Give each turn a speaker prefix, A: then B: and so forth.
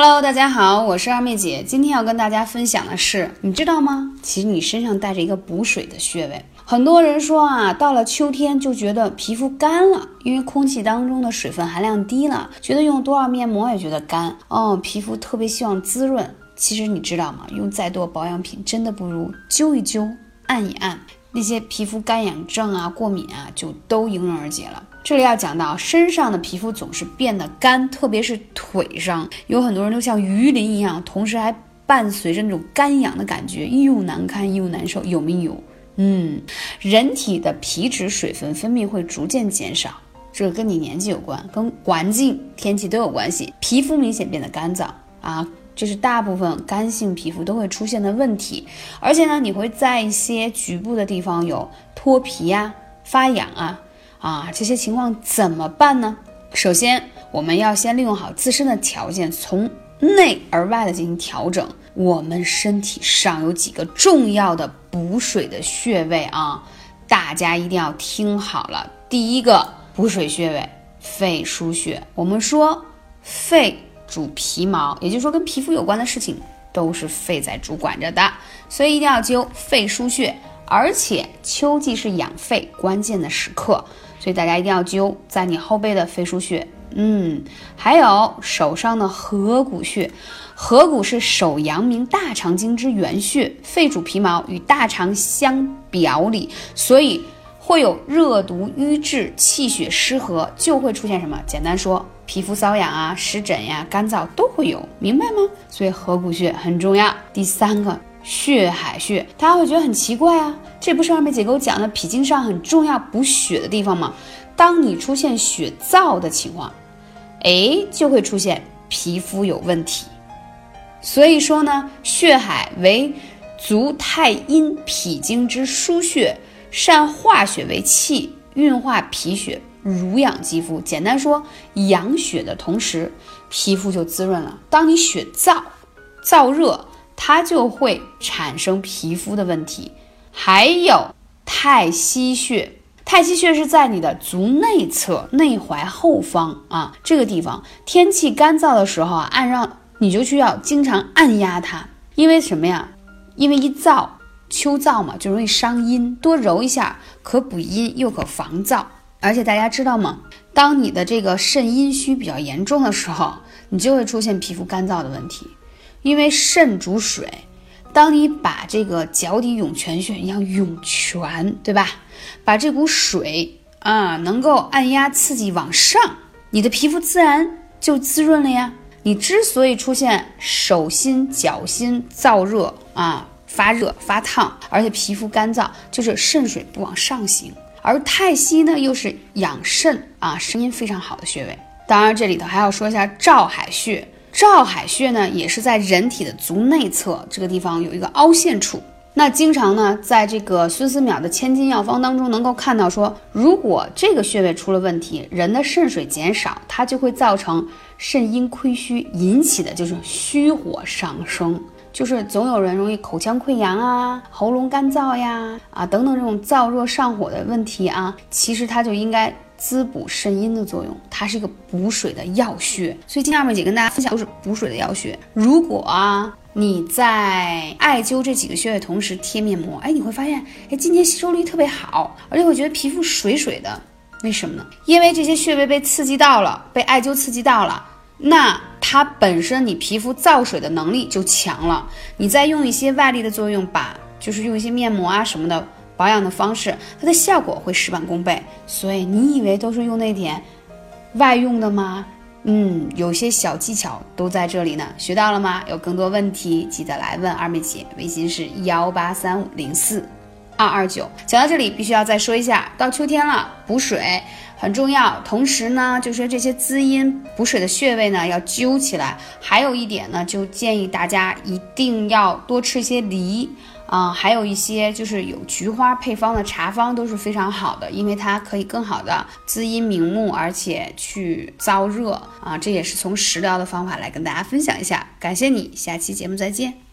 A: Hello，大家好，我是二妹姐。今天要跟大家分享的是，你知道吗？其实你身上带着一个补水的穴位。很多人说啊，到了秋天就觉得皮肤干了，因为空气当中的水分含量低了，觉得用多少面膜也觉得干哦，皮肤特别希望滋润。其实你知道吗？用再多保养品，真的不如灸一灸、按一按，那些皮肤干痒症啊、过敏啊，就都迎刃而解了。这里要讲到身上的皮肤总是变得干，特别是腿上，有很多人都像鱼鳞一样，同时还伴随着那种干痒的感觉，又难看又难受，有没有？嗯，人体的皮脂水分分泌会逐渐减少，这跟你年纪有关，跟环境天气都有关系。皮肤明显变得干燥啊，这是大部分干性皮肤都会出现的问题。而且呢，你会在一些局部的地方有脱皮呀、发痒啊。啊，这些情况怎么办呢？首先，我们要先利用好自身的条件，从内而外的进行调整。我们身体上有几个重要的补水的穴位啊，大家一定要听好了。第一个补水穴位，肺腧穴。我们说肺主皮毛，也就是说跟皮肤有关的事情都是肺在主管着的，所以一定要灸肺腧穴。而且秋季是养肺关键的时刻。所以大家一定要灸在你后背的肺腧穴，嗯，还有手上的合谷穴。合谷是手阳明大肠经之原穴，肺主皮毛，与大肠相表里，所以会有热毒瘀滞、气血失和，就会出现什么？简单说，皮肤瘙痒啊、湿疹呀、干燥都会有，明白吗？所以合谷穴很重要。第三个。血海穴，大家会觉得很奇怪啊，这不是二妹姐给我讲的脾经上很重要补血的地方吗？当你出现血燥的情况，哎，就会出现皮肤有问题。所以说呢，血海为足太阴脾经之腧穴，善化血为气，运化脾血，濡养肌肤。简单说，养血的同时，皮肤就滋润了。当你血燥、燥热。它就会产生皮肤的问题，还有太溪穴。太溪穴是在你的足内侧内踝后方啊，这个地方天气干燥的时候啊，按让你就需要经常按压它，因为什么呀？因为一燥，秋燥嘛，就容易伤阴，多揉一下，可补阴又可防燥。而且大家知道吗？当你的这个肾阴虚比较严重的时候，你就会出现皮肤干燥的问题。因为肾主水，当你把这个脚底涌泉穴一样涌泉，对吧？把这股水啊，能够按压刺激往上，你的皮肤自然就滋润了呀。你之所以出现手心、脚心燥热啊、发热、发烫，而且皮肤干燥，就是肾水不往上行。而太溪呢，又是养肾啊、声音非常好的穴位。当然，这里头还要说一下照海穴。照海穴呢，也是在人体的足内侧这个地方有一个凹陷处。那经常呢，在这个孙思邈的千金药方当中，能够看到说，如果这个穴位出了问题，人的肾水减少，它就会造成肾阴亏虚，引起的就是虚火上升，就是总有人容易口腔溃疡啊、喉咙干燥呀啊等等这种燥热上火的问题啊，其实它就应该。滋补肾阴的作用，它是一个补水的药穴，所以今天二妹姐跟大家分享都是补水的药穴。如果啊你在艾灸这几个穴位同时贴面膜，哎，你会发现，哎，今天吸收率特别好，而且会觉得皮肤水水的。为什么呢？因为这些穴位被刺激到了，被艾灸刺激到了，那它本身你皮肤造水的能力就强了，你再用一些外力的作用，把就是用一些面膜啊什么的。保养的方式，它的效果会事半功倍。所以你以为都是用那点外用的吗？嗯，有些小技巧都在这里呢。学到了吗？有更多问题记得来问二妹姐，微信是幺八三五零四二二九。讲到这里，必须要再说一下，到秋天了，补水很重要。同时呢，就说这些滋阴补水的穴位呢，要灸起来。还有一点呢，就建议大家一定要多吃一些梨。啊，还有一些就是有菊花配方的茶方都是非常好的，因为它可以更好的滋阴明目，而且去燥热啊。这也是从食疗的方法来跟大家分享一下。感谢你，下期节目再见。